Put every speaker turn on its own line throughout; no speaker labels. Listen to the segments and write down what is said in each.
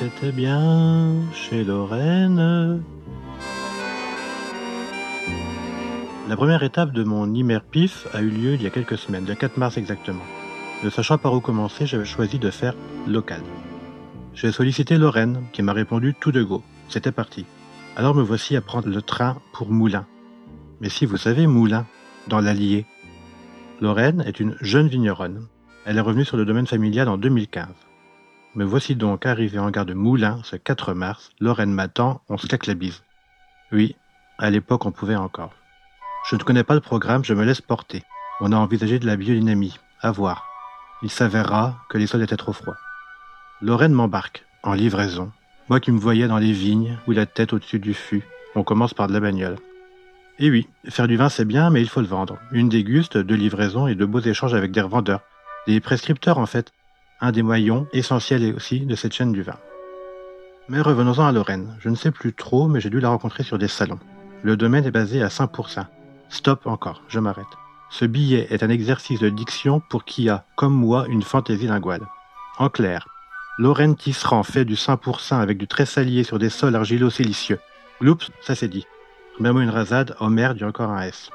c'était bien chez Lorraine. La première étape de mon IMERPIF a eu lieu il y a quelques semaines, le 4 mars exactement. Ne sachant par où commencer, j'avais choisi de faire local. J'ai sollicité Lorraine, qui m'a répondu tout de go. C'était parti. Alors me voici à prendre le train pour Moulins. Mais si vous savez Moulins, dans l'Allier. Lorraine est une jeune vigneronne. Elle est revenue sur le domaine familial en 2015. Me voici donc arrivé en gare de Moulins ce 4 mars. Lorraine m'attend, on se claque la bise. Oui, à l'époque on pouvait encore. Je ne connais pas le programme, je me laisse porter. On a envisagé de la biodynamie. À voir. Il s'avérera que les sols étaient trop froids. Lorraine m'embarque, en livraison. Moi qui me voyais dans les vignes, ou la tête au-dessus du fût. On commence par de la bagnole. Et oui, faire du vin c'est bien, mais il faut le vendre. Une déguste, deux livraisons et de beaux échanges avec des revendeurs. Des prescripteurs en fait. Un des moyens essentiels aussi de cette chaîne du vin. Mais revenons-en à Lorraine. Je ne sais plus trop, mais j'ai dû la rencontrer sur des salons. Le domaine est basé à 5%. Stop encore, je m'arrête. Ce billet est un exercice de diction pour qui a, comme moi, une fantaisie linguale. En clair, Lorraine Tisserand fait du 5% avec du tressalier sur des sols argilo-silicieux. Oups, ça c'est dit. Même une rasade, y a encore un S.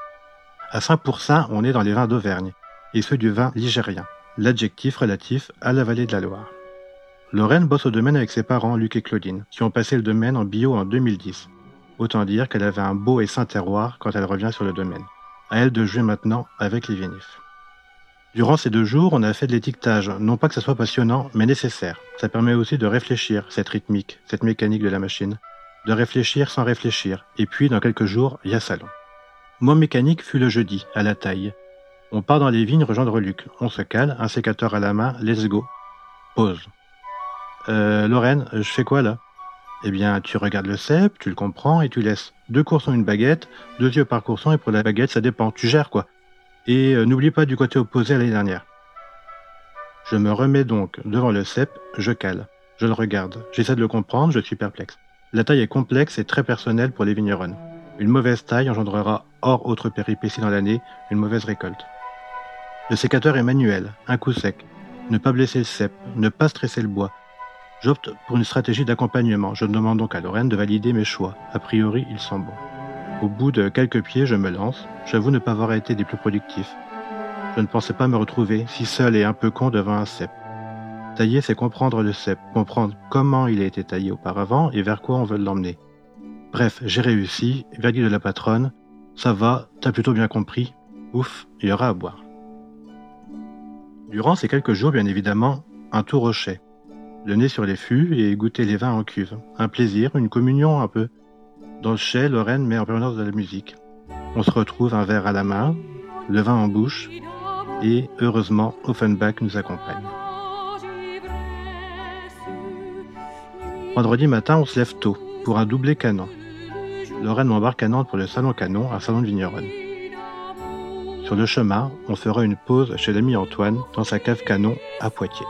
À 5%, on est dans les vins d'Auvergne, et ceux du vin ligérien, l'adjectif relatif à la vallée de la Loire. Lorraine bosse au domaine avec ses parents, Luc et Claudine, qui ont passé le domaine en bio en 2010. Autant dire qu'elle avait un beau et sain terroir quand elle revient sur le domaine. À elle de jouer maintenant avec les vinifs. Durant ces deux jours, on a fait de l'étiquetage, non pas que ce soit passionnant, mais nécessaire. Ça permet aussi de réfléchir, cette rythmique, cette mécanique de la machine. De réfléchir sans réfléchir. Et puis, dans quelques jours, il y a salon. Mon mécanique fut le jeudi, à la taille. On part dans les vignes rejoindre Luc. On se cale, un sécateur à la main, let's go. Pause. Euh, Lorraine, je fais quoi là? Eh bien, tu regardes le cep, tu le comprends et tu laisses deux coursons une baguette, deux yeux par courson et pour la baguette, ça dépend. Tu gères quoi. Et euh, n'oublie pas du côté opposé à l'année dernière. Je me remets donc devant le cep, je cale. Je le regarde. J'essaie de le comprendre, je suis perplexe. La taille est complexe et très personnelle pour les vignerons. Une mauvaise taille engendrera, hors autre péripétie dans l'année, une mauvaise récolte. Le sécateur est manuel, un coup sec. Ne pas blesser le cep, ne pas stresser le bois, J'opte pour une stratégie d'accompagnement. Je demande donc à Lorraine de valider mes choix. A priori, ils sont bons. Au bout de quelques pieds, je me lance. J'avoue ne pas avoir été des plus productifs. Je ne pensais pas me retrouver si seul et un peu con devant un cep. Tailler, c'est comprendre le cep, comprendre comment il a été taillé auparavant et vers quoi on veut l'emmener. Bref, j'ai réussi, verdict de la patronne. Ça va, t'as plutôt bien compris. Ouf, il y aura à boire. Durant ces quelques jours, bien évidemment, un tout rocher le nez sur les fûts et goûter les vins en cuve. Un plaisir, une communion un peu. Dans le chai, Lorraine met en permanence de la musique. On se retrouve un verre à la main, le vin en bouche, et heureusement, Offenbach nous accompagne. Vendredi matin, on se lève tôt pour un doublé canon. Lorraine m'embarque à Nantes pour le salon canon, un salon de vigneronne. Sur le chemin, on fera une pause chez l'ami Antoine dans sa cave canon à Poitiers.